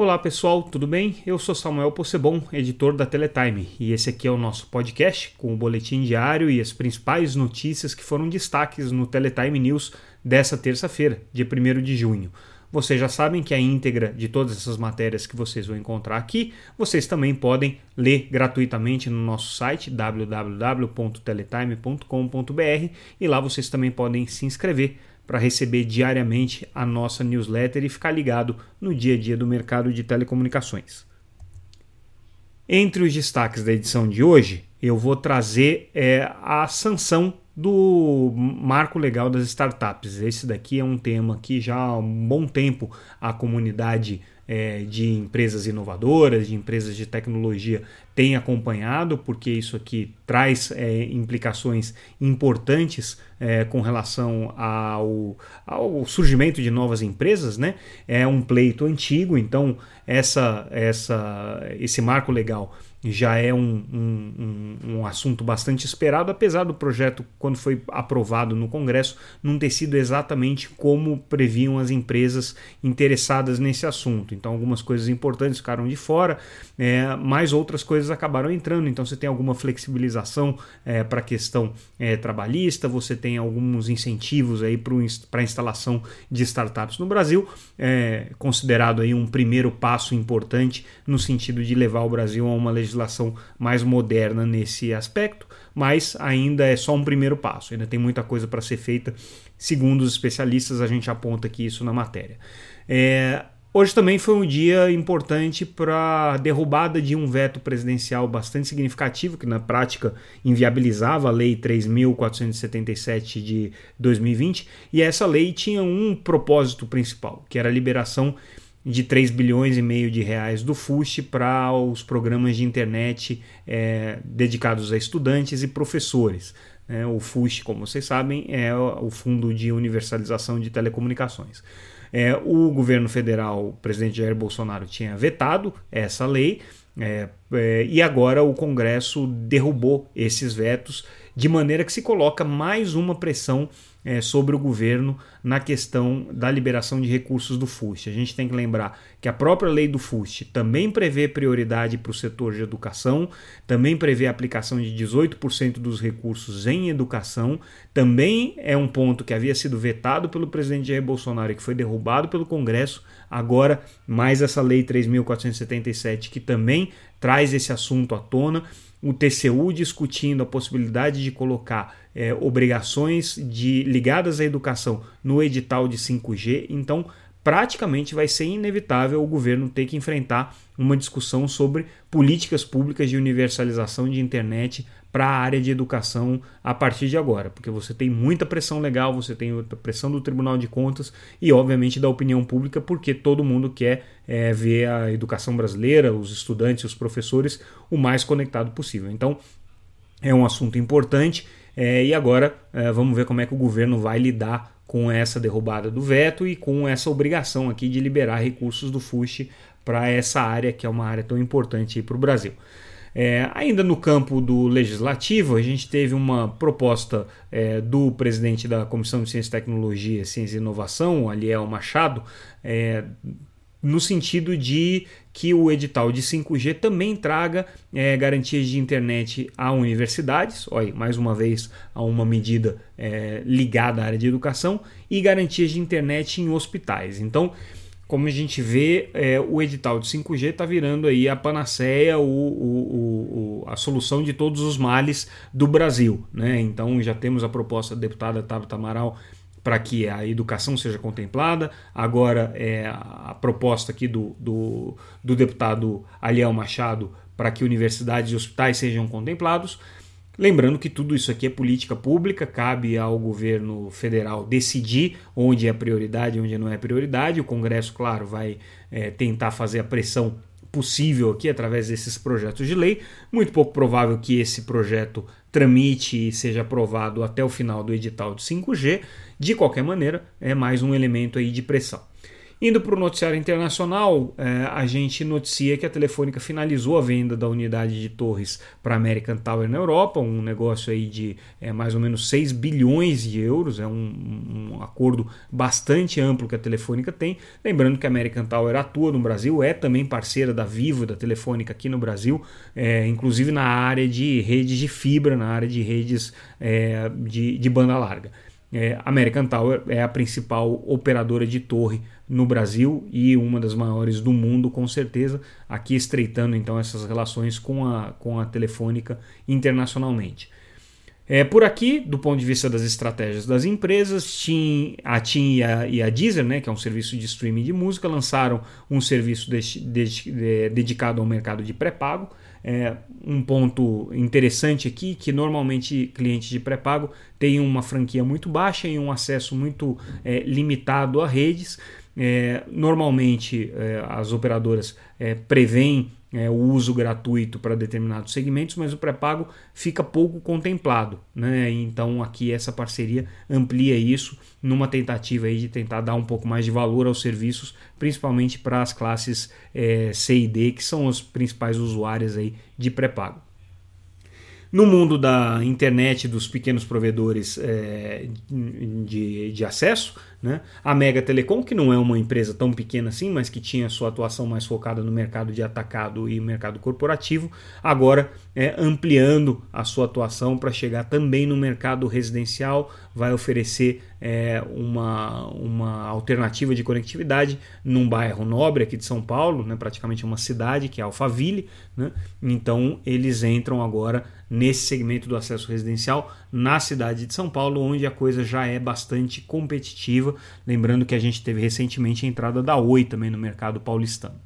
Olá pessoal, tudo bem? Eu sou Samuel Possebon, editor da Teletime, e esse aqui é o nosso podcast com o boletim diário e as principais notícias que foram destaques no Teletime News dessa terça-feira, dia 1 de junho. Vocês já sabem que a íntegra de todas essas matérias que vocês vão encontrar aqui, vocês também podem ler gratuitamente no nosso site www.teletime.com.br e lá vocês também podem se inscrever para receber diariamente a nossa newsletter e ficar ligado no dia a dia do mercado de telecomunicações. Entre os destaques da edição de hoje, eu vou trazer é, a sanção do marco legal das startups. Esse daqui é um tema que já há um bom tempo a comunidade é, de empresas inovadoras, de empresas de tecnologia tem acompanhado, porque isso aqui traz é, implicações importantes é, com relação ao, ao, surgimento de novas empresas, né? É um pleito antigo, então essa, essa, esse marco legal já é um, um, um, assunto bastante esperado, apesar do projeto, quando foi aprovado no Congresso, não ter sido exatamente como previam as empresas interessadas nesse assunto. Então, algumas coisas importantes ficaram de fora, é, mas outras coisas acabaram entrando. Então, você tem alguma flexibilização é, para a questão é, trabalhista, você tem alguns incentivos aí para a instalação de startups no Brasil, é, considerado aí um primeiro passo importante no sentido de levar o Brasil a uma legislação legislação mais moderna nesse aspecto, mas ainda é só um primeiro passo, ainda tem muita coisa para ser feita. Segundo os especialistas, a gente aponta aqui isso na matéria. É, Hoje também foi um dia importante para a derrubada de um veto presidencial bastante significativo, que na prática inviabilizava a Lei 3.477 de 2020, e essa lei tinha um propósito principal, que era a liberação de 3 bilhões e meio de reais do FUST para os programas de internet é, dedicados a estudantes e professores. É, o FUST, como vocês sabem, é o Fundo de Universalização de Telecomunicações. É, o governo federal, o presidente Jair Bolsonaro, tinha vetado essa lei é, é, e agora o Congresso derrubou esses vetos, de maneira que se coloca mais uma pressão é, sobre o governo na questão da liberação de recursos do FUST. A gente tem que lembrar que a própria lei do FUST também prevê prioridade para o setor de educação, também prevê a aplicação de 18% dos recursos em educação, também é um ponto que havia sido vetado pelo presidente Jair Bolsonaro e que foi derrubado pelo Congresso, agora mais essa lei 3.477 que também traz esse assunto à tona o TCU discutindo a possibilidade de colocar é, obrigações de, ligadas à educação no edital de 5G. Então, praticamente vai ser inevitável o governo ter que enfrentar uma discussão sobre políticas públicas de universalização de internet para a área de educação a partir de agora, porque você tem muita pressão legal, você tem a pressão do Tribunal de Contas e, obviamente, da opinião pública, porque todo mundo quer é, ver a educação brasileira, os estudantes, os professores, o mais conectado possível. Então, é um assunto importante é, e agora é, vamos ver como é que o governo vai lidar com essa derrubada do veto e com essa obrigação aqui de liberar recursos do FUST para essa área que é uma área tão importante para o Brasil. É, ainda no campo do legislativo, a gente teve uma proposta é, do presidente da Comissão de Ciência e Tecnologia, Ciência e Inovação, Aliel Machado, é, no sentido de que o edital de 5G também traga é, garantias de internet a universidades, olha, mais uma vez a uma medida é, ligada à área de educação, e garantias de internet em hospitais. Então, como a gente vê, é, o edital de 5G está virando aí a panaceia, o, o, o, a solução de todos os males do Brasil. Né? Então já temos a proposta da deputada Tabata Amaral para que a educação seja contemplada. Agora é a proposta aqui do, do, do deputado Aliel Machado para que universidades e hospitais sejam contemplados. Lembrando que tudo isso aqui é política pública, cabe ao governo federal decidir onde é prioridade e onde não é prioridade. O Congresso, claro, vai é, tentar fazer a pressão possível aqui através desses projetos de lei. Muito pouco provável que esse projeto tramite e seja aprovado até o final do edital de 5G. De qualquer maneira, é mais um elemento aí de pressão. Indo para o noticiário internacional, é, a gente noticia que a Telefônica finalizou a venda da unidade de torres para American Tower na Europa, um negócio aí de é, mais ou menos 6 bilhões de euros, é um, um, acordo bastante amplo que a Telefônica tem. Lembrando que a American Tower atua no Brasil, é também parceira da Vivo, da Telefônica aqui no Brasil, é, inclusive na área de redes de fibra, na área de redes é, de, de banda larga. É, American Tower é a principal operadora de torre no Brasil e uma das maiores do mundo, com certeza, aqui estreitando então essas relações com a, com a Telefônica internacionalmente. É, por aqui, do ponto de vista das estratégias das empresas, TIM, a TIM e a, e a, Deezer, né, que é um serviço de streaming de música, lançaram um serviço de, de, de, dedicado ao mercado de pré-pago. É, um ponto interessante aqui que normalmente clientes de pré-pago têm uma franquia muito baixa e um acesso muito é, limitado a redes. É, normalmente é, as operadoras é, prevêem é, o uso gratuito para determinados segmentos, mas o pré-pago fica pouco contemplado. Né? Então aqui essa parceria amplia isso numa tentativa aí de tentar dar um pouco mais de valor aos serviços, principalmente para as classes é, C e D, que são os principais usuários aí de pré-pago. No mundo da internet, dos pequenos provedores é, de, de acesso, né? A Mega Telecom, que não é uma empresa tão pequena assim, mas que tinha sua atuação mais focada no mercado de atacado e mercado corporativo, agora é, ampliando a sua atuação para chegar também no mercado residencial, vai oferecer é, uma, uma alternativa de conectividade num bairro nobre aqui de São Paulo, né? praticamente uma cidade que é Alphaville. Né? Então eles entram agora nesse segmento do acesso residencial na cidade de São Paulo, onde a coisa já é bastante competitiva Lembrando que a gente teve recentemente a entrada da Oi também no mercado paulistano.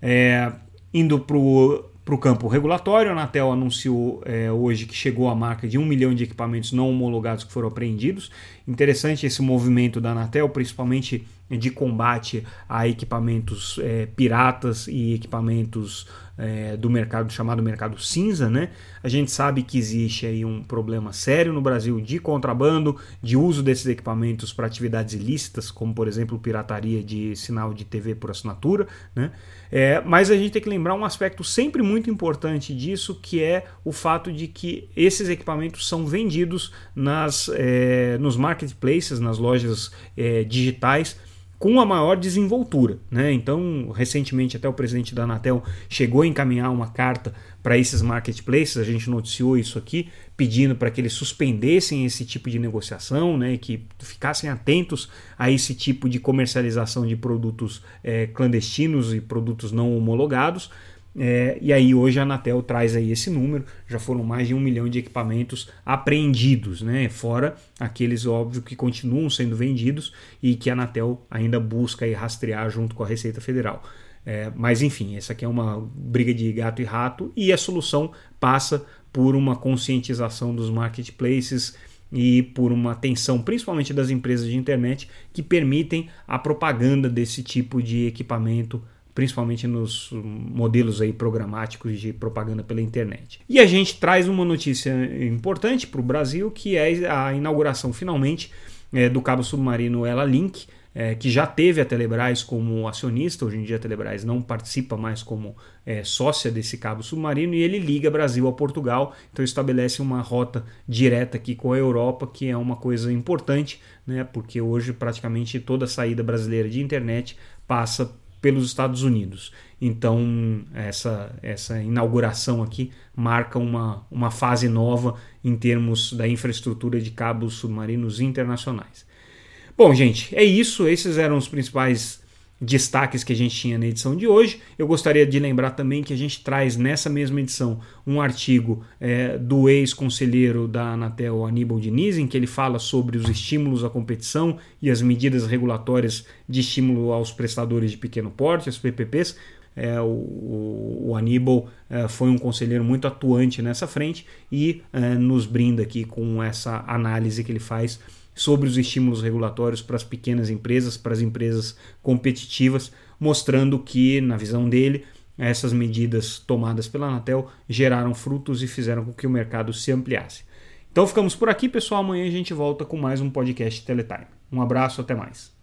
É, indo para o campo regulatório, a Anatel anunciou é, hoje que chegou à marca de um milhão de equipamentos não homologados que foram apreendidos. Interessante esse movimento da Anatel, principalmente de combate a equipamentos é, piratas e equipamentos é, do mercado chamado mercado cinza, né? A gente sabe que existe aí um problema sério no Brasil de contrabando, de uso desses equipamentos para atividades ilícitas, como por exemplo pirataria de sinal de TV por assinatura, né? É, mas a gente tem que lembrar um aspecto sempre muito importante disso, que é o fato de que esses equipamentos são vendidos nas, é, nos marketplaces, nas lojas é, digitais com a maior desenvoltura. Né? Então, recentemente, até o presidente da Anatel chegou a encaminhar uma carta para esses marketplaces, a gente noticiou isso aqui, pedindo para que eles suspendessem esse tipo de negociação, né? que ficassem atentos a esse tipo de comercialização de produtos é, clandestinos e produtos não homologados. É, e aí hoje a Anatel traz aí esse número, já foram mais de um milhão de equipamentos apreendidos, né? fora aqueles óbvio que continuam sendo vendidos e que a Anatel ainda busca aí rastrear junto com a Receita Federal. É, mas enfim, essa aqui é uma briga de gato e rato e a solução passa por uma conscientização dos marketplaces e por uma atenção, principalmente das empresas de internet, que permitem a propaganda desse tipo de equipamento principalmente nos modelos aí programáticos de propaganda pela internet. E a gente traz uma notícia importante para o Brasil, que é a inauguração finalmente é, do cabo submarino Ela Link, é, que já teve a Telebrás como acionista, hoje em dia a Telebrás não participa mais como é, sócia desse cabo submarino e ele liga Brasil a Portugal, então estabelece uma rota direta aqui com a Europa, que é uma coisa importante, né, porque hoje praticamente toda saída brasileira de internet passa pelos Estados Unidos. Então, essa, essa inauguração aqui marca uma, uma fase nova em termos da infraestrutura de cabos submarinos internacionais. Bom, gente, é isso. Esses eram os principais destaques que a gente tinha na edição de hoje. Eu gostaria de lembrar também que a gente traz nessa mesma edição um artigo é, do ex-conselheiro da Anatel, Aníbal Diniz, em que ele fala sobre os estímulos à competição e as medidas regulatórias de estímulo aos prestadores de pequeno porte, as PPPs. É, o, o, Aníbal é, foi um conselheiro muito atuante nessa frente e é, nos brinda aqui com essa análise que ele faz sobre os estímulos regulatórios para as pequenas empresas, para as empresas competitivas, mostrando que, na visão dele, essas medidas tomadas pela Anatel geraram frutos e fizeram com que o mercado se ampliasse. Então ficamos por aqui, pessoal. Amanhã a gente volta com mais um podcast Teletime. Um abraço, até mais.